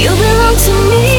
You belong to me.